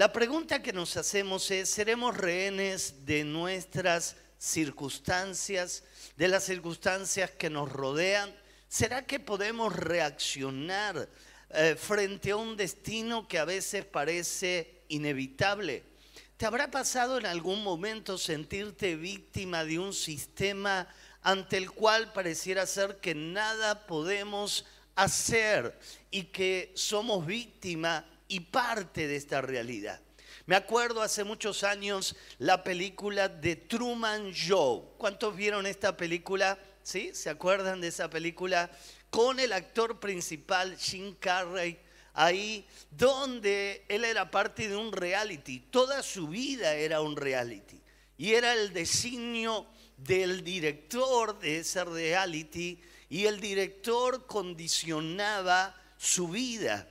La pregunta que nos hacemos es, ¿seremos rehenes de nuestras circunstancias, de las circunstancias que nos rodean? ¿Será que podemos reaccionar eh, frente a un destino que a veces parece inevitable? ¿Te habrá pasado en algún momento sentirte víctima de un sistema ante el cual pareciera ser que nada podemos hacer y que somos víctima y parte de esta realidad? Me acuerdo hace muchos años la película de Truman Show. ¿Cuántos vieron esta película? ¿Sí? ¿Se acuerdan de esa película? Con el actor principal, Jim Carrey ahí donde él era parte de un reality. Toda su vida era un reality. Y era el designio del director de ese reality y el director condicionaba su vida.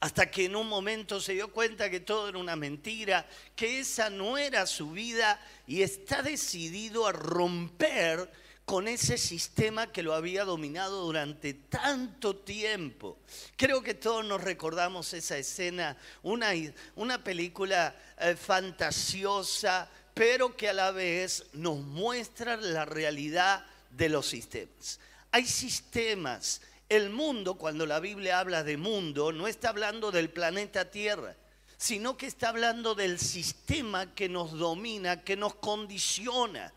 Hasta que en un momento se dio cuenta que todo era una mentira, que esa no era su vida y está decidido a romper con ese sistema que lo había dominado durante tanto tiempo. Creo que todos nos recordamos esa escena, una, una película eh, fantasiosa, pero que a la vez nos muestra la realidad de los sistemas. Hay sistemas. El mundo, cuando la Biblia habla de mundo, no está hablando del planeta Tierra, sino que está hablando del sistema que nos domina, que nos condiciona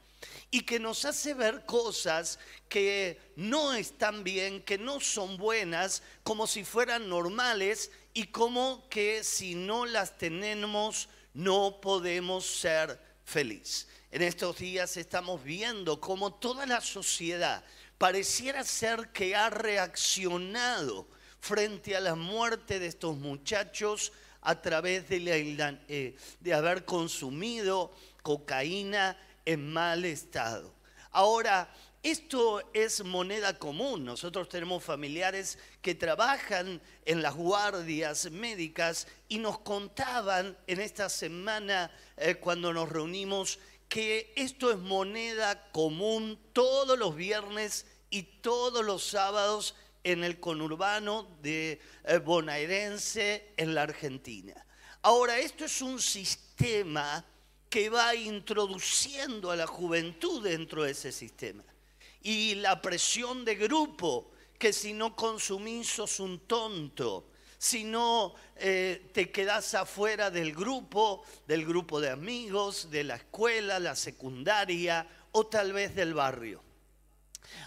y que nos hace ver cosas que no están bien, que no son buenas, como si fueran normales y como que si no las tenemos no podemos ser felices. En estos días estamos viendo cómo toda la sociedad pareciera ser que ha reaccionado frente a la muerte de estos muchachos a través de, eh, de haber consumido cocaína en mal estado. Ahora, esto es moneda común. Nosotros tenemos familiares que trabajan en las guardias médicas y nos contaban en esta semana eh, cuando nos reunimos que esto es moneda común todos los viernes y todos los sábados en el conurbano de eh, bonaerense en la Argentina. Ahora, esto es un sistema que va introduciendo a la juventud dentro de ese sistema. Y la presión de grupo, que si no consumís sos un tonto, si no eh, te quedas afuera del grupo, del grupo de amigos, de la escuela, la secundaria o tal vez del barrio.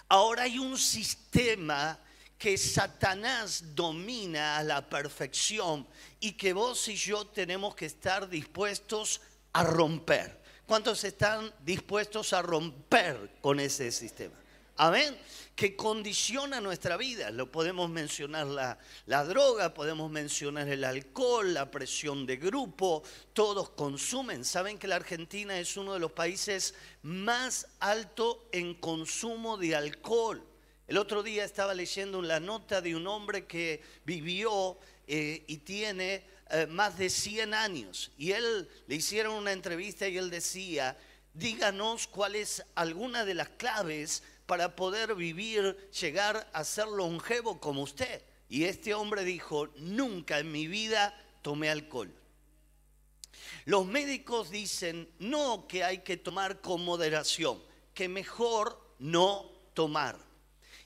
Ahora hay un sistema que Satanás domina a la perfección y que vos y yo tenemos que estar dispuestos a romper. ¿Cuántos están dispuestos a romper con ese sistema? Amén. Que condiciona nuestra vida. Lo podemos mencionar la, la, droga, podemos mencionar el alcohol, la presión de grupo. Todos consumen. Saben que la Argentina es uno de los países más alto en consumo de alcohol. El otro día estaba leyendo la nota de un hombre que vivió eh, y tiene eh, más de 100 años. Y él le hicieron una entrevista y él decía, díganos cuál es alguna de las claves para poder vivir, llegar a ser longevo como usted. Y este hombre dijo, nunca en mi vida tomé alcohol. Los médicos dicen, no que hay que tomar con moderación, que mejor no tomar.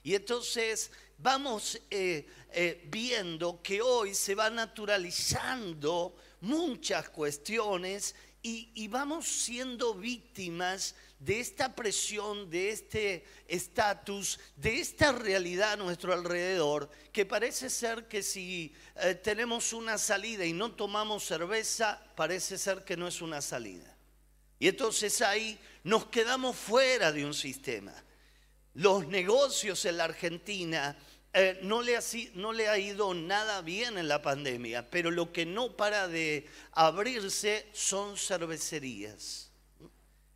Y entonces vamos eh, eh, viendo que hoy se va naturalizando muchas cuestiones y, vamos siendo víctimas de esta presión, de este estatus, de esta realidad a nuestro alrededor, que parece ser que si eh, tenemos una salida y no tomamos cerveza, parece ser que no es una salida. Y entonces ahí nos quedamos fuera de un sistema los negocios en la Argentina eh, no, le ha, no le ha ido nada bien en la pandemia, pero lo que no para de abrirse son cervecerías.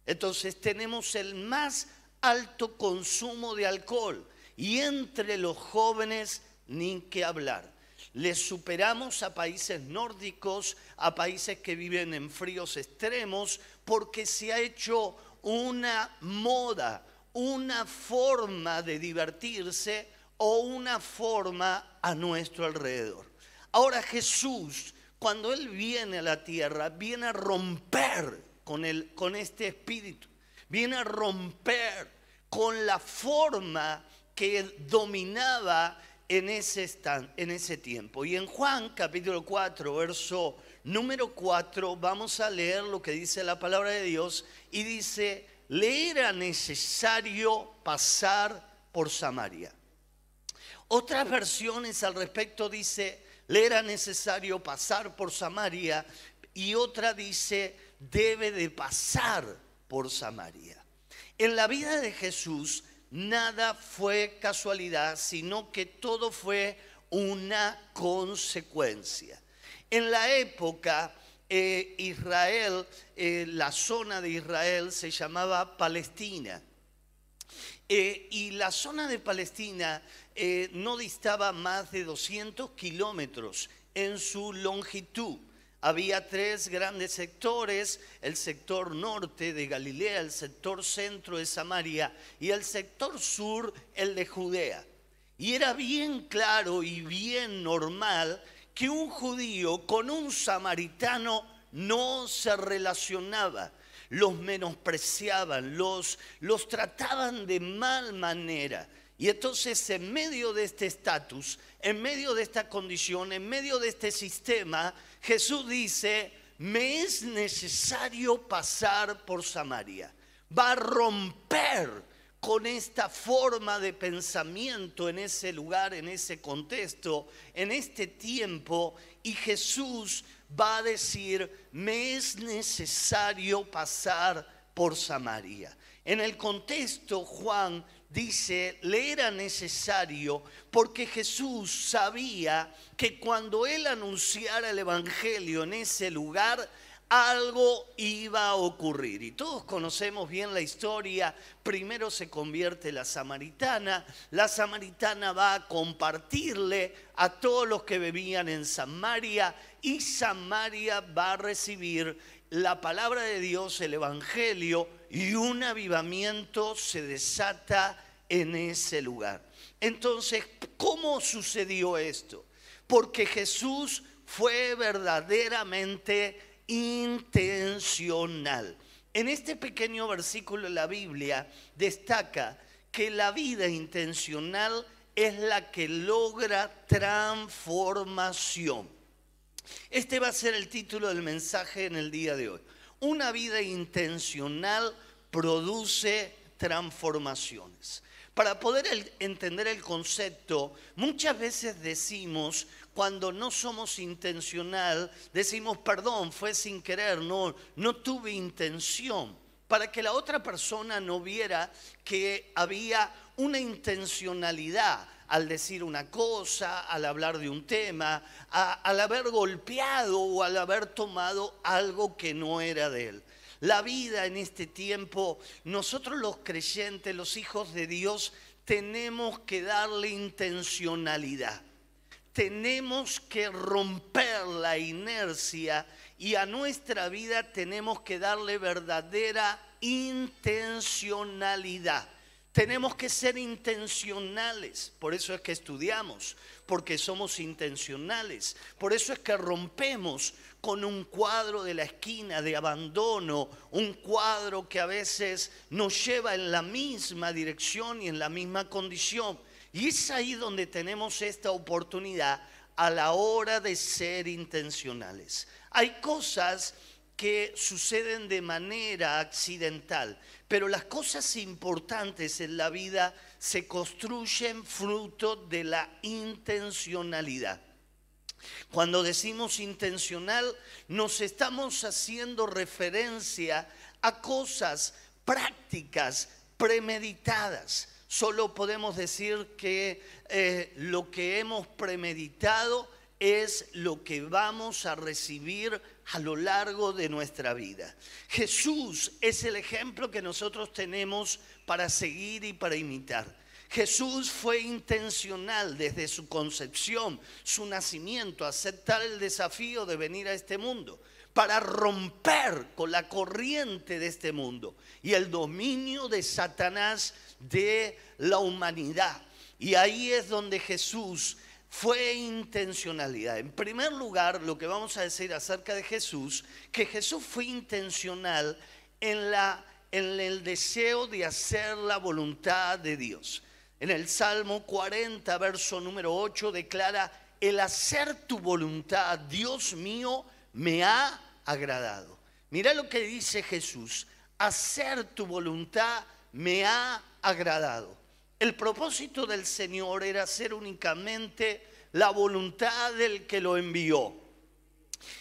Entonces tenemos el más alto consumo de alcohol y entre los jóvenes ni que hablar. Les superamos a países nórdicos, a países que viven en fríos extremos, porque se ha hecho una moda, una forma de divertirse o una forma a nuestro alrededor. Ahora Jesús, cuando Él viene a la tierra, viene a romper con, el, con este espíritu, viene a romper con la forma que dominaba en ese, en ese tiempo. Y en Juan capítulo 4, verso número 4, vamos a leer lo que dice la palabra de Dios y dice, le era necesario pasar por Samaria. Otras versiones al respecto dice, le era necesario pasar por Samaria y otra dice, debe de pasar por Samaria. En la vida de Jesús nada fue casualidad, sino que todo fue una consecuencia. En la época eh, Israel, eh, la zona de Israel se llamaba Palestina. Eh, y la zona de Palestina no distaba más de 200 kilómetros en su longitud. Había tres grandes sectores, el sector norte de Galilea, el sector centro de Samaria y el sector sur, el de Judea. Y era bien claro y bien normal que un judío con un samaritano no se relacionaba, los menospreciaban, los, los trataban de mal manera. Y entonces en medio de este estatus, en medio de esta condición, en medio de este sistema, Jesús dice, me es necesario pasar por Samaria. Va a romper con esta forma de pensamiento en ese lugar, en ese contexto, en este tiempo, y Jesús va a decir, me es necesario pasar por Samaria. En el contexto, Juan dice, le era necesario porque Jesús sabía que cuando él anunciara el Evangelio en ese lugar, algo iba a ocurrir. Y todos conocemos bien la historia. Primero se convierte la samaritana. La samaritana va a compartirle a todos los que bebían en Samaria y Samaria va a recibir la palabra de Dios, el Evangelio, y un avivamiento se desata en ese lugar. Entonces, ¿cómo sucedió esto? Porque Jesús fue verdaderamente intencional. En este pequeño versículo de la Biblia destaca que la vida intencional es la que logra transformación. Este va a ser el título del mensaje en el día de hoy. Una vida intencional produce transformaciones. Para poder entender el concepto, muchas veces decimos, cuando no somos intencional, decimos, perdón, fue sin querer, no, no tuve intención, para que la otra persona no viera que había una intencionalidad al decir una cosa, al hablar de un tema, al haber golpeado o al haber tomado algo que no era de él. La vida en este tiempo, nosotros los creyentes, los hijos de Dios, tenemos que darle intencionalidad. Tenemos que romper la inercia y a nuestra vida tenemos que darle verdadera intencionalidad. Tenemos que ser intencionales, por eso es que estudiamos, porque somos intencionales, por eso es que rompemos con un cuadro de la esquina de abandono, un cuadro que a veces nos lleva en la misma dirección y en la misma condición. Y es ahí donde tenemos esta oportunidad a la hora de ser intencionales. Hay cosas que suceden de manera accidental, pero las cosas importantes en la vida se construyen fruto de la intencionalidad. Cuando decimos intencional, nos estamos haciendo referencia a cosas prácticas, premeditadas. Solo podemos decir que eh, lo que hemos premeditado es lo que vamos a recibir a lo largo de nuestra vida. Jesús es el ejemplo que nosotros tenemos para seguir y para imitar. Jesús fue intencional desde su concepción, su nacimiento, aceptar el desafío de venir a este mundo para romper con la corriente de este mundo y el dominio de Satanás de la humanidad. Y ahí es donde Jesús fue intencionalidad. En primer lugar, lo que vamos a decir acerca de Jesús, que Jesús fue intencional en, la, en el deseo de hacer la voluntad de Dios. En el Salmo 40, verso número 8, declara, el hacer tu voluntad, Dios mío, me ha agradado. Mira lo que dice Jesús, hacer tu voluntad me ha agradado. El propósito del Señor era hacer únicamente la voluntad del que lo envió.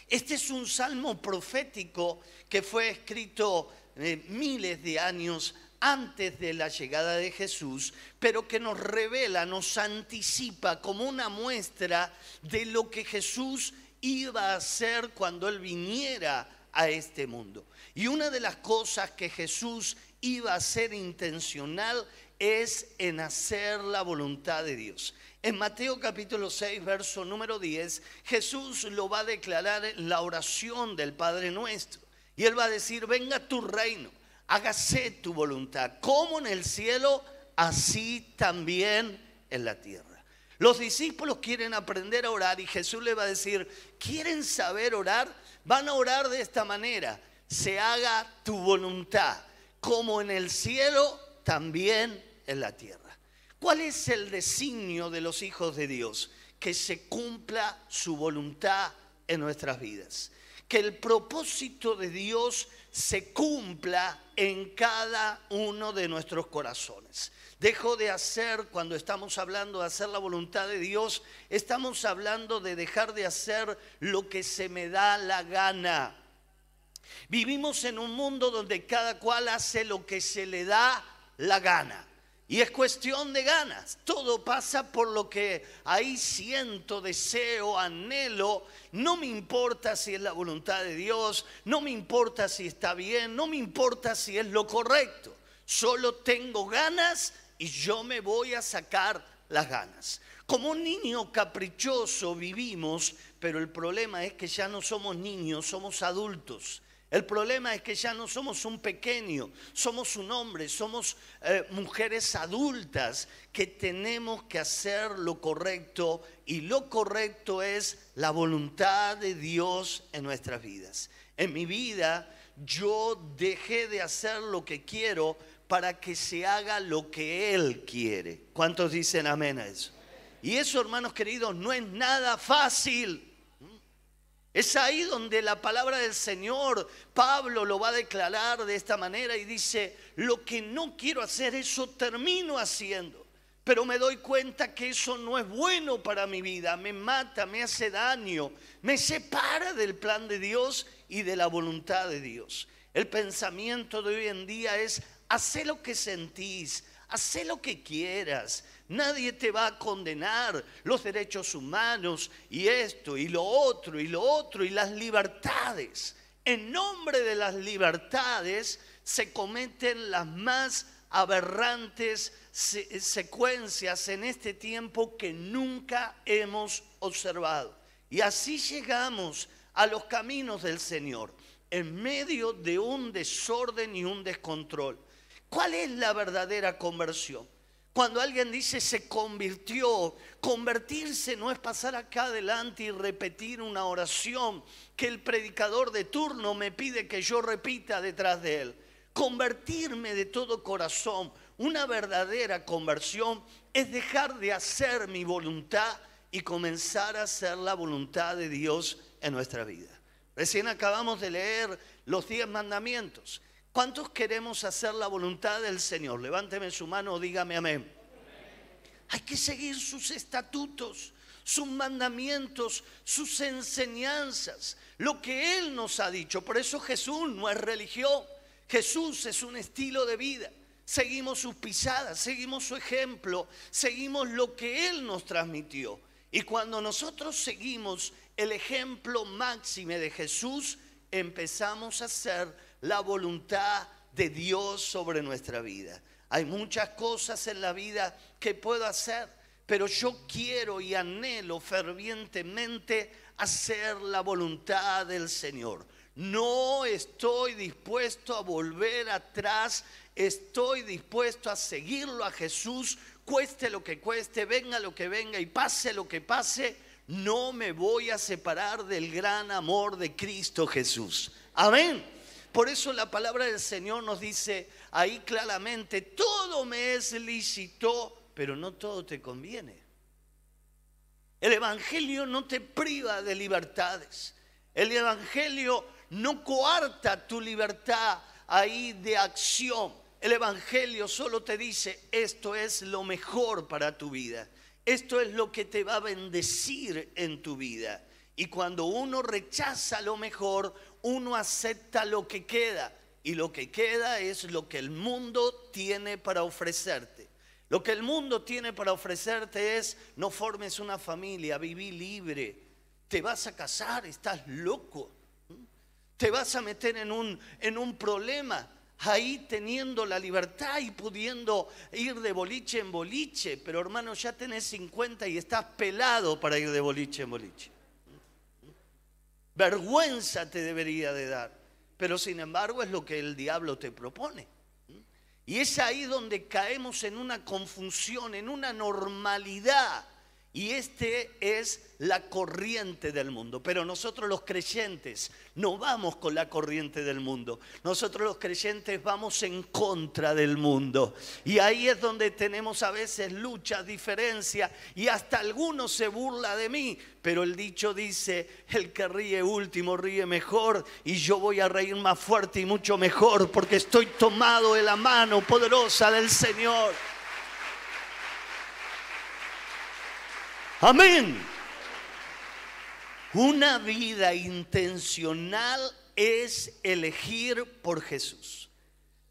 Este es un salmo profético que fue escrito eh, miles de años antes de la llegada de Jesús, pero que nos revela, nos anticipa como una muestra de lo que Jesús iba a hacer cuando Él viniera a este mundo. Y una de las cosas que Jesús iba a hacer intencional es en hacer la voluntad de Dios. En Mateo capítulo 6, verso número 10, Jesús lo va a declarar en la oración del Padre nuestro. Y él va a decir, venga tu reino, hágase tu voluntad, como en el cielo, así también en la tierra. Los discípulos quieren aprender a orar y Jesús le va a decir, ¿quieren saber orar? Van a orar de esta manera, se haga tu voluntad, como en el cielo, también en la tierra. ¿Cuál es el designio de los hijos de Dios? Que se cumpla su voluntad en nuestras vidas. Que el propósito de Dios se cumpla en cada uno de nuestros corazones. Dejo de hacer, cuando estamos hablando de hacer la voluntad de Dios, estamos hablando de dejar de hacer lo que se me da la gana. Vivimos en un mundo donde cada cual hace lo que se le da la gana. Y es cuestión de ganas. Todo pasa por lo que ahí siento, deseo, anhelo. No me importa si es la voluntad de Dios, no me importa si está bien, no me importa si es lo correcto. Solo tengo ganas y yo me voy a sacar las ganas. Como un niño caprichoso vivimos, pero el problema es que ya no somos niños, somos adultos. El problema es que ya no somos un pequeño, somos un hombre, somos eh, mujeres adultas que tenemos que hacer lo correcto y lo correcto es la voluntad de Dios en nuestras vidas. En mi vida yo dejé de hacer lo que quiero para que se haga lo que Él quiere. ¿Cuántos dicen amén a eso? Y eso, hermanos queridos, no es nada fácil. Es ahí donde la palabra del Señor, Pablo lo va a declarar de esta manera y dice, lo que no quiero hacer, eso termino haciendo. Pero me doy cuenta que eso no es bueno para mi vida, me mata, me hace daño, me separa del plan de Dios y de la voluntad de Dios. El pensamiento de hoy en día es, hace lo que sentís, hace lo que quieras, Nadie te va a condenar los derechos humanos y esto y lo otro y lo otro y las libertades. En nombre de las libertades se cometen las más aberrantes secuencias en este tiempo que nunca hemos observado. Y así llegamos a los caminos del Señor, en medio de un desorden y un descontrol. ¿Cuál es la verdadera conversión? Cuando alguien dice se convirtió, convertirse no es pasar acá adelante y repetir una oración que el predicador de turno me pide que yo repita detrás de él. Convertirme de todo corazón, una verdadera conversión es dejar de hacer mi voluntad y comenzar a hacer la voluntad de Dios en nuestra vida. Recién acabamos de leer los diez mandamientos. ¿Cuántos queremos hacer la voluntad del Señor? Levánteme su mano o dígame amén. Hay que seguir sus estatutos, sus mandamientos, sus enseñanzas, lo que Él nos ha dicho. Por eso Jesús no es religión, Jesús es un estilo de vida. Seguimos sus pisadas, seguimos su ejemplo, seguimos lo que Él nos transmitió. Y cuando nosotros seguimos el ejemplo máximo de Jesús, empezamos a hacer la voluntad de Dios sobre nuestra vida. Hay muchas cosas en la vida que puedo hacer, pero yo quiero y anhelo fervientemente hacer la voluntad del Señor. No estoy dispuesto a volver atrás, estoy dispuesto a seguirlo a Jesús cueste lo que cueste, venga lo que venga y pase lo que pase, no me voy a separar del gran amor de Cristo Jesús. Amén. Por eso la palabra del Señor nos dice ahí claramente, todo me es lícito, pero no todo te conviene. El Evangelio no te priva de libertades. El Evangelio no coarta tu libertad ahí de acción. El Evangelio solo te dice, esto es lo mejor para tu vida. Esto es lo que te va a bendecir en tu vida. Y cuando uno rechaza lo mejor, uno acepta lo que queda. Y lo que queda es lo que el mundo tiene para ofrecerte. Lo que el mundo tiene para ofrecerte es, no formes una familia, viví libre. Te vas a casar, estás loco. Te vas a meter en un, en un problema ahí teniendo la libertad y pudiendo ir de boliche en boliche. Pero hermano, ya tenés 50 y estás pelado para ir de boliche en boliche. Vergüenza te debería de dar. Pero sin embargo es lo que el diablo te propone. Y es ahí donde caemos en una confusión, en una normalidad. Y este es la corriente del mundo. Pero nosotros los creyentes no vamos con la corriente del mundo. Nosotros los creyentes vamos en contra del mundo. Y ahí es donde tenemos a veces luchas, diferencias y hasta algunos se burla de mí. Pero el dicho dice, el que ríe último ríe mejor y yo voy a reír más fuerte y mucho mejor porque estoy tomado de la mano poderosa del Señor. Amén. Una vida intencional es elegir por Jesús.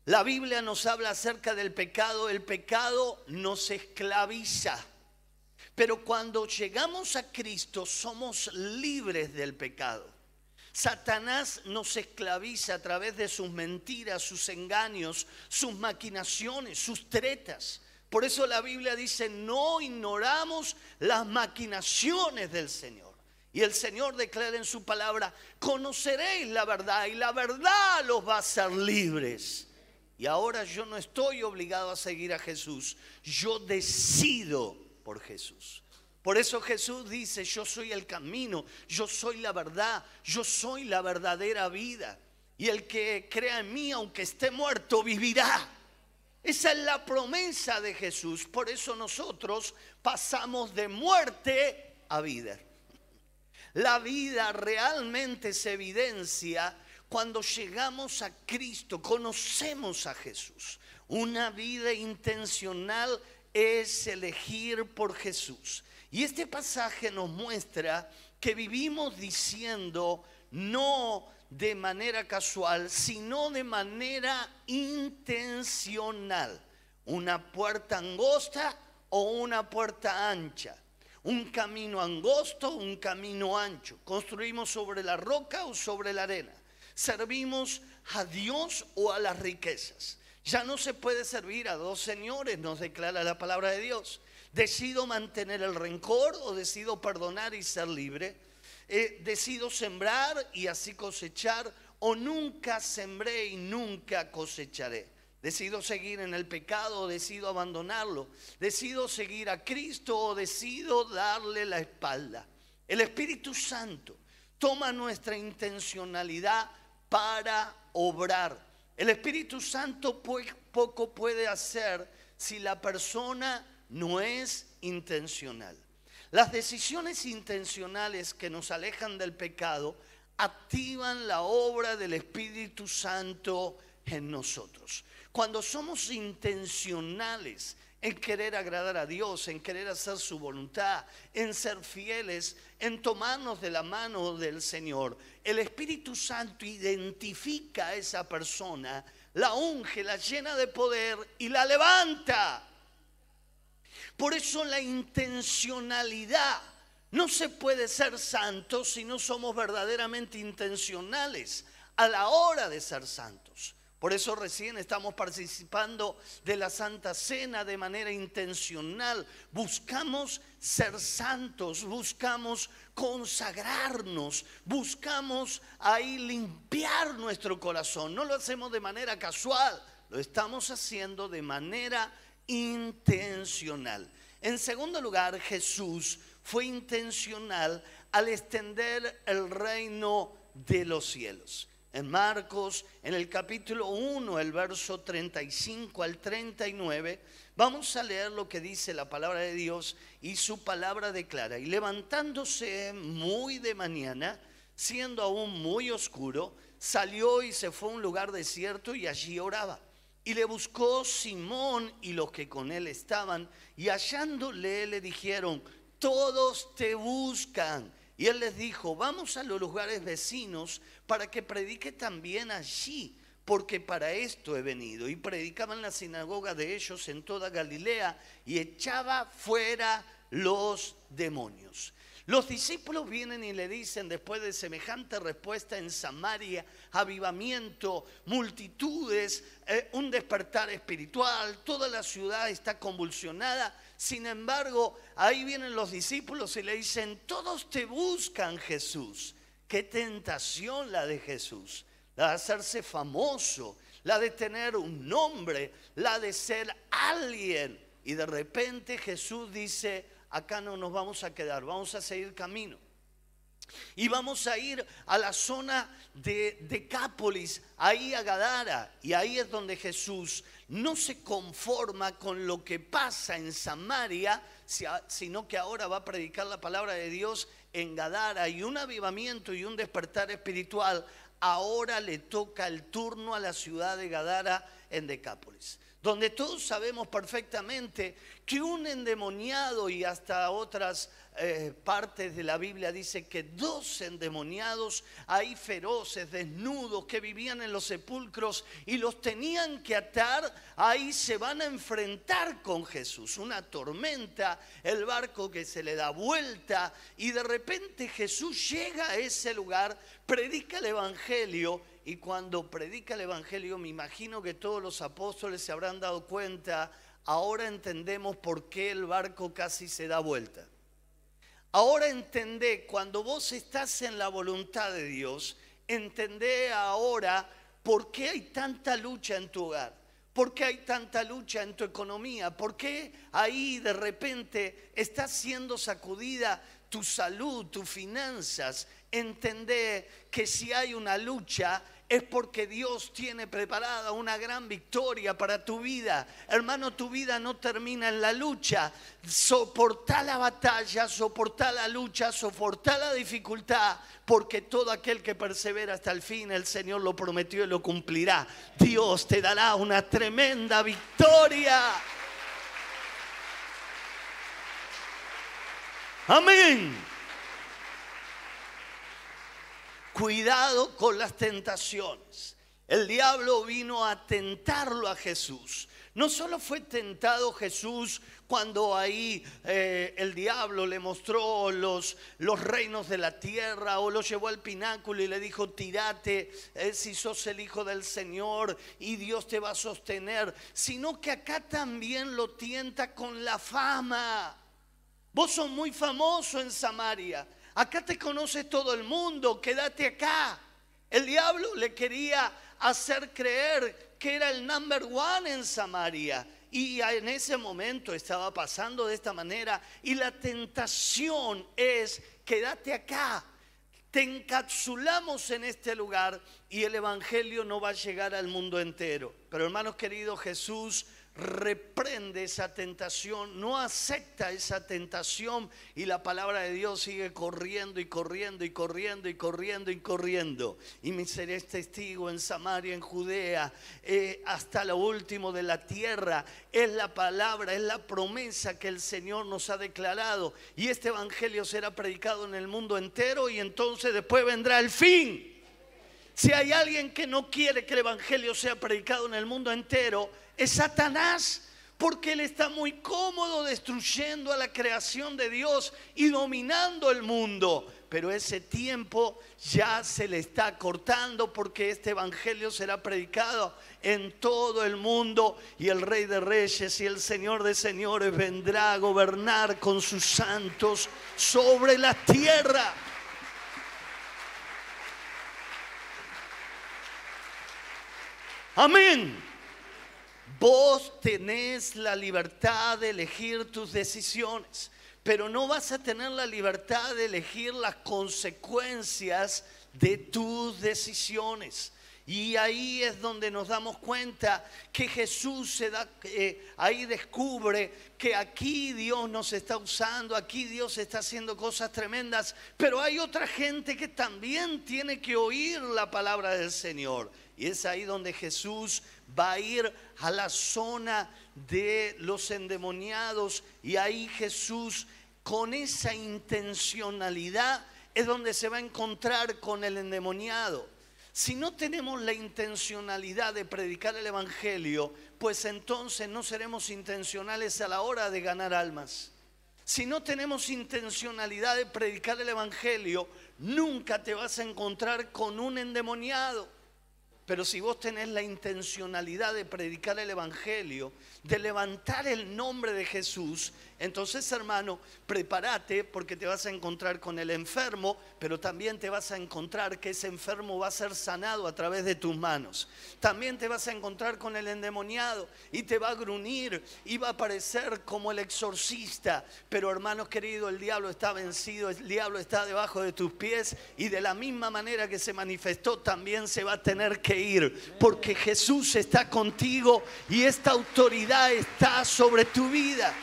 La Biblia nos habla acerca del pecado. El pecado nos esclaviza. Pero cuando llegamos a Cristo somos libres del pecado. Satanás nos esclaviza a través de sus mentiras, sus engaños, sus maquinaciones, sus tretas. Por eso la Biblia dice, no ignoramos las maquinaciones del Señor. Y el Señor declara en su palabra, conoceréis la verdad y la verdad los va a hacer libres. Y ahora yo no estoy obligado a seguir a Jesús, yo decido por Jesús. Por eso Jesús dice, yo soy el camino, yo soy la verdad, yo soy la verdadera vida. Y el que crea en mí, aunque esté muerto, vivirá. Esa es la promesa de Jesús. Por eso nosotros pasamos de muerte a vida. La vida realmente se evidencia cuando llegamos a Cristo, conocemos a Jesús. Una vida intencional es elegir por Jesús. Y este pasaje nos muestra que vivimos diciendo no de manera casual, sino de manera intencional. Una puerta angosta o una puerta ancha un camino angosto, un camino ancho. Construimos sobre la roca o sobre la arena. Servimos a Dios o a las riquezas. Ya no se puede servir a dos señores, nos declara la palabra de Dios. Decido mantener el rencor o decido perdonar y ser libre. Eh, decido sembrar y así cosechar o nunca sembré y nunca cosecharé. Decido seguir en el pecado o decido abandonarlo. Decido seguir a Cristo o decido darle la espalda. El Espíritu Santo toma nuestra intencionalidad para obrar. El Espíritu Santo poco puede hacer si la persona no es intencional. Las decisiones intencionales que nos alejan del pecado activan la obra del Espíritu Santo en nosotros. Cuando somos intencionales en querer agradar a Dios, en querer hacer su voluntad, en ser fieles, en tomarnos de la mano del Señor, el Espíritu Santo identifica a esa persona, la unge, la llena de poder y la levanta. Por eso la intencionalidad. No se puede ser santo si no somos verdaderamente intencionales a la hora de ser santos. Por eso recién estamos participando de la Santa Cena de manera intencional. Buscamos ser santos, buscamos consagrarnos, buscamos ahí limpiar nuestro corazón. No lo hacemos de manera casual, lo estamos haciendo de manera intencional. En segundo lugar, Jesús fue intencional al extender el reino de los cielos. En Marcos, en el capítulo 1, el verso 35 al 39, vamos a leer lo que dice la palabra de Dios y su palabra declara. Y levantándose muy de mañana, siendo aún muy oscuro, salió y se fue a un lugar desierto y allí oraba. Y le buscó Simón y los que con él estaban, y hallándole le dijeron, todos te buscan. Y él les dijo, vamos a los lugares vecinos para que predique también allí, porque para esto he venido. Y predicaba en la sinagoga de ellos en toda Galilea y echaba fuera los demonios. Los discípulos vienen y le dicen, después de semejante respuesta en Samaria, avivamiento, multitudes, eh, un despertar espiritual, toda la ciudad está convulsionada. Sin embargo, ahí vienen los discípulos y le dicen, todos te buscan Jesús. Qué tentación la de Jesús, la de hacerse famoso, la de tener un nombre, la de ser alguien. Y de repente Jesús dice, acá no nos vamos a quedar, vamos a seguir camino. Y vamos a ir a la zona de Decápolis, ahí a Gadara. Y ahí es donde Jesús no se conforma con lo que pasa en Samaria, sino que ahora va a predicar la palabra de Dios en Gadara. Y un avivamiento y un despertar espiritual, ahora le toca el turno a la ciudad de Gadara en Decápolis donde todos sabemos perfectamente que un endemoniado y hasta otras eh, partes de la Biblia dice que dos endemoniados ahí feroces, desnudos, que vivían en los sepulcros y los tenían que atar, ahí se van a enfrentar con Jesús. Una tormenta, el barco que se le da vuelta y de repente Jesús llega a ese lugar, predica el Evangelio y cuando predica el Evangelio, me imagino que todos los apóstoles se habrán dado cuenta, ahora entendemos por qué el barco casi se da vuelta. Ahora entendé, cuando vos estás en la voluntad de Dios, entendé ahora por qué hay tanta lucha en tu hogar. ¿Por qué hay tanta lucha en tu economía? ¿Por qué ahí de repente está siendo sacudida tu salud, tus finanzas? Entendé que si hay una lucha es porque Dios tiene preparada una gran victoria para tu vida. Hermano, tu vida no termina en la lucha. Soporta la batalla, soporta la lucha, soporta la dificultad, porque todo aquel que persevera hasta el fin, el Señor lo prometió y lo cumplirá. Dios te dará una tremenda victoria. Amén. Cuidado con las tentaciones. El diablo vino a tentarlo a Jesús. No solo fue tentado Jesús cuando ahí eh, el diablo le mostró los, los reinos de la tierra o lo llevó al pináculo y le dijo, tírate eh, si sos el hijo del Señor y Dios te va a sostener, sino que acá también lo tienta con la fama. Vos sos muy famoso en Samaria. Acá te conoce todo el mundo, quédate acá. El diablo le quería hacer creer que era el number one en Samaria. Y en ese momento estaba pasando de esta manera. Y la tentación es, quédate acá. Te encapsulamos en este lugar y el Evangelio no va a llegar al mundo entero. Pero hermanos queridos, Jesús reprende esa tentación, no acepta esa tentación y la palabra de Dios sigue corriendo y corriendo y corriendo y corriendo y corriendo. Y me seré testigo en Samaria, en Judea, eh, hasta lo último de la tierra. Es la palabra, es la promesa que el Señor nos ha declarado. Y este evangelio será predicado en el mundo entero y entonces después vendrá el fin. Si hay alguien que no quiere que el evangelio sea predicado en el mundo entero, es Satanás, porque él está muy cómodo destruyendo a la creación de Dios y dominando el mundo. Pero ese tiempo ya se le está cortando porque este evangelio será predicado en todo el mundo y el Rey de Reyes y el Señor de Señores vendrá a gobernar con sus santos sobre la tierra. Amén. Vos tenés la libertad de elegir tus decisiones, pero no vas a tener la libertad de elegir las consecuencias de tus decisiones. Y ahí es donde nos damos cuenta que Jesús se da, eh, ahí descubre que aquí Dios nos está usando, aquí Dios está haciendo cosas tremendas, pero hay otra gente que también tiene que oír la palabra del Señor. Y es ahí donde Jesús va a ir a la zona de los endemoniados y ahí Jesús con esa intencionalidad es donde se va a encontrar con el endemoniado. Si no tenemos la intencionalidad de predicar el Evangelio, pues entonces no seremos intencionales a la hora de ganar almas. Si no tenemos intencionalidad de predicar el Evangelio, nunca te vas a encontrar con un endemoniado. Pero si vos tenés la intencionalidad de predicar el Evangelio, de levantar el nombre de Jesús, entonces hermano, prepárate porque te vas a encontrar con el enfermo, pero también te vas a encontrar que ese enfermo va a ser sanado a través de tus manos. También te vas a encontrar con el endemoniado y te va a gruñir y va a aparecer como el exorcista. Pero hermano querido, el diablo está vencido, el diablo está debajo de tus pies y de la misma manera que se manifestó también se va a tener que ir porque Jesús está contigo y esta autoridad está sobre tu vida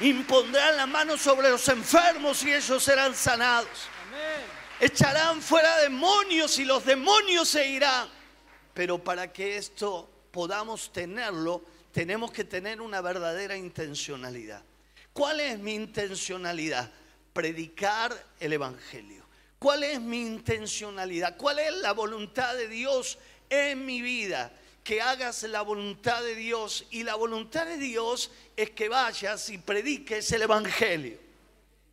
impondrán la mano sobre los enfermos y ellos serán sanados. Echarán fuera demonios y los demonios se irán. Pero para que esto podamos tenerlo, tenemos que tener una verdadera intencionalidad. ¿Cuál es mi intencionalidad? Predicar el Evangelio. ¿Cuál es mi intencionalidad? ¿Cuál es la voluntad de Dios en mi vida? Que hagas la voluntad de Dios y la voluntad de Dios es que vayas y prediques el Evangelio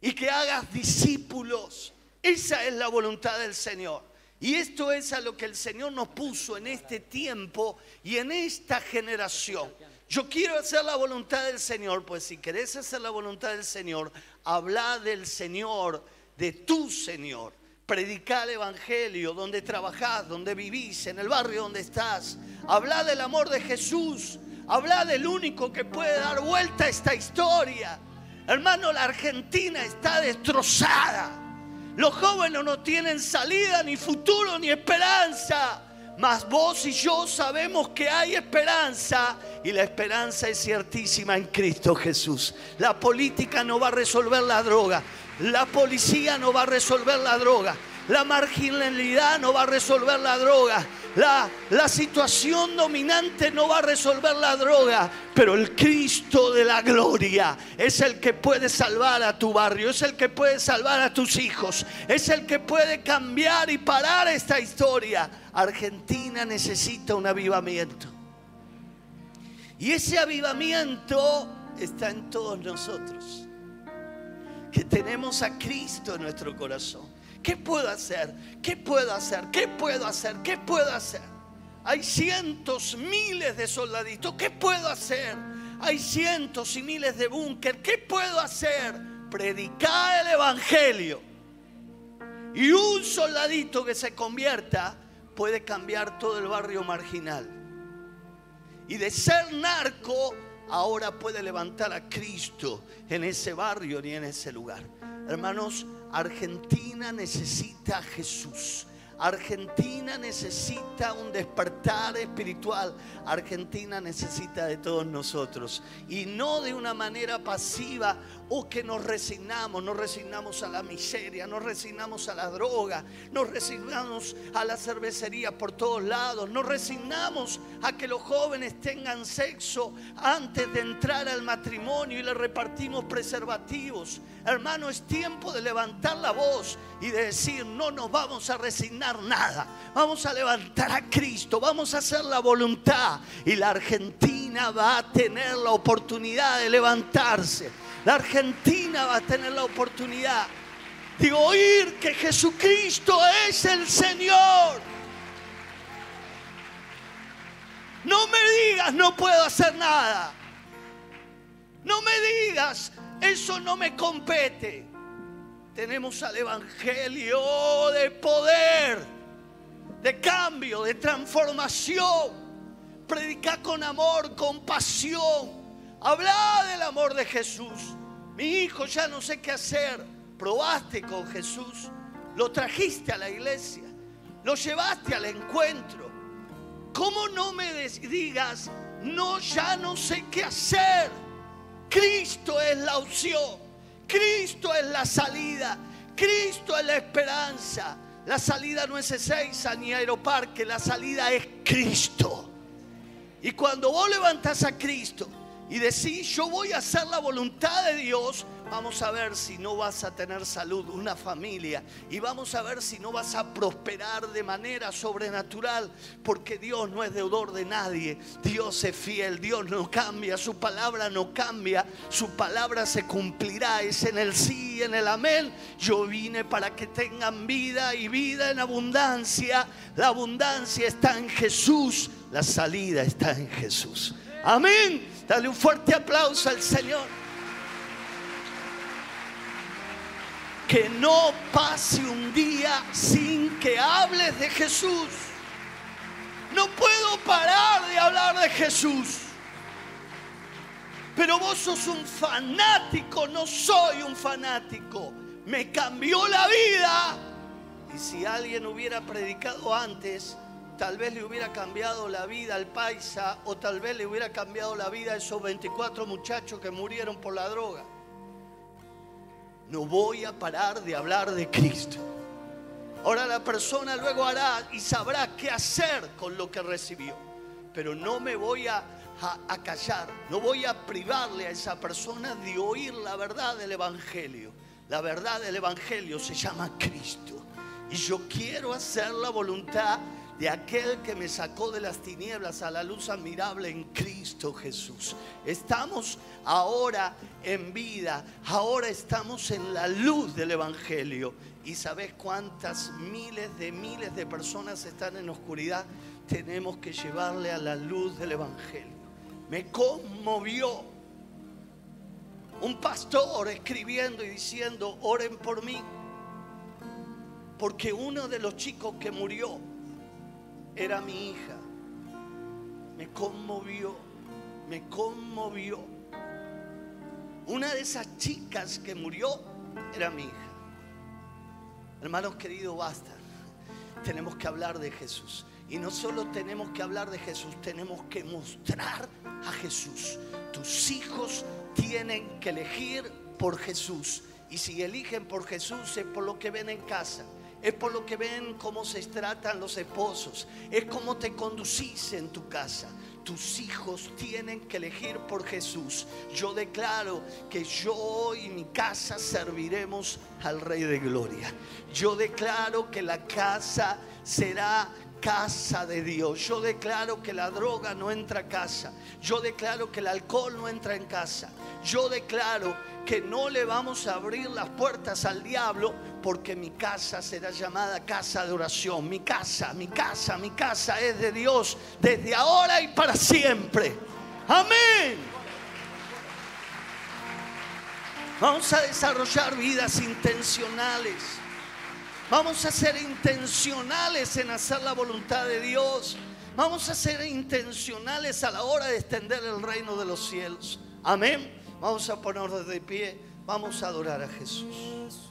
y que hagas discípulos. Esa es la voluntad del Señor. Y esto es a lo que el Señor nos puso en este tiempo y en esta generación. Yo quiero hacer la voluntad del Señor, pues si querés hacer la voluntad del Señor, habla del Señor, de tu Señor. Predicar el Evangelio donde trabajás, donde vivís, en el barrio donde estás. Habla del amor de Jesús. Habla del único que puede dar vuelta a esta historia. Hermano, la Argentina está destrozada. Los jóvenes no tienen salida, ni futuro, ni esperanza. Mas vos y yo sabemos que hay esperanza y la esperanza es ciertísima en Cristo Jesús. La política no va a resolver la droga. La policía no va a resolver la droga. La marginalidad no va a resolver la droga. La, situación dominante no va a resolver la droga, pero el Cristo de la gloria es el que puede salvar a tu barrio, es el que puede salvar a tus hijos, es el que puede cambiar y parar esta historia. Argentina necesita un avivamiento. Y ese avivamiento está en todos nosotros que tenemos a Cristo en nuestro corazón. ¿Qué puedo hacer? ¿Qué puedo hacer? ¿Qué puedo hacer? ¿Qué puedo hacer? Hay cientos, miles de soldaditos. ¿Qué puedo hacer? Hay cientos y miles de búnker. ¿Qué puedo hacer? Predicar el Evangelio. Y un soldadito que se convierta puede cambiar todo el barrio marginal. Y de ser narco ahora puede levantar a Cristo en ese barrio y en ese lugar. Hermanos, Argentina necesita a Jesús. Argentina necesita un despertar espiritual. Argentina necesita de todos nosotros. Y no de una manera pasiva o que nos resignamos. Nos resignamos a la miseria, nos resignamos a la droga, nos resignamos a la cervecería por todos lados. Nos resignamos a que los jóvenes tengan sexo antes de entrar al matrimonio y le repartimos preservativos. Hermano, es tiempo de levantar la voz y de decir, no nos vamos a resignar nada. Vamos a levantar a Cristo, vamos a hacer la voluntad y la Argentina va a tener la oportunidad de levantarse. La Argentina va a tener la oportunidad de oír que Jesucristo es el Señor. No me digas, no puedo hacer nada. No me digas, eso no me compete. Tenemos al Evangelio de poder, de cambio, de transformación predicar con amor, con pasión. Habla del amor de Jesús. Mi hijo, ya no sé qué hacer. Probaste con Jesús. Lo trajiste a la iglesia. Lo llevaste al encuentro. ¿Cómo no me digas, no, ya no sé qué hacer? Cristo es la opción. Cristo es la salida. Cristo es la esperanza. La salida no es Ezeiza ni Aeroparque, la salida es Cristo. Y cuando vos levantás a Cristo y decís, yo voy a hacer la voluntad de Dios, Vamos a ver si no vas a tener salud, una familia. Y vamos a ver si no vas a prosperar de manera sobrenatural. Porque Dios no es deudor de nadie. Dios es fiel. Dios no cambia. Su palabra no cambia. Su palabra se cumplirá. Es en el sí y en el amén. Yo vine para que tengan vida y vida en abundancia. La abundancia está en Jesús. La salida está en Jesús. Amén. Dale un fuerte aplauso al Señor. que no pase un día sin que hables de Jesús. No puedo parar de hablar de Jesús. Pero vos sos un fanático, no soy un fanático. Me cambió la vida. Y si alguien hubiera predicado antes, tal vez le hubiera cambiado la vida al paisa o tal vez le hubiera cambiado la vida a esos 24 muchachos que murieron por la droga no voy a parar de hablar de Cristo. Ahora la persona luego hará y sabrá qué hacer con lo que recibió. Pero no me voy a, callar, no voy a privarle a esa persona de oír la verdad del Evangelio. La verdad del Evangelio se llama Cristo. Y yo quiero hacer la voluntad de aquel que me sacó de las tinieblas a la luz admirable en Cristo Jesús. Estamos ahora en vida, ahora estamos en la luz del Evangelio. ¿Y sabes cuántas miles de miles de personas están en oscuridad? Tenemos que llevarle a la luz del Evangelio. Me conmovió un pastor escribiendo y diciendo, oren por mí, porque uno de los chicos que murió era mi hija. Me conmovió, me conmovió. Una de esas chicas que murió era mi hija. Hermanos queridos, basta. Tenemos que hablar de Jesús. Y no solo tenemos que hablar de Jesús, tenemos que mostrar a Jesús. Tus hijos tienen que elegir por Jesús. Y si eligen por Jesús es por lo que ven en casa es por lo que ven cómo se tratan los esposos, es cómo te conducís en tu casa. Tus hijos tienen que elegir por Jesús. Yo declaro que yo y mi casa serviremos al Rey de Gloria. Yo declaro que la casa será casa de Dios. Yo declaro que la droga no entra a casa. Yo declaro que el alcohol no entra en casa. Yo declaro que no le vamos a abrir las puertas al diablo porque mi casa será llamada casa de oración. Mi casa, mi casa, mi casa es de Dios desde ahora y para siempre. Amén. Vamos a desarrollar vidas intencionales. Vamos a ser intencionales en hacer la voluntad de Dios. Vamos a ser intencionales a la hora de extender el reino de los cielos. Amén. Vamos a ponernos de pie. Vamos a adorar a Jesús.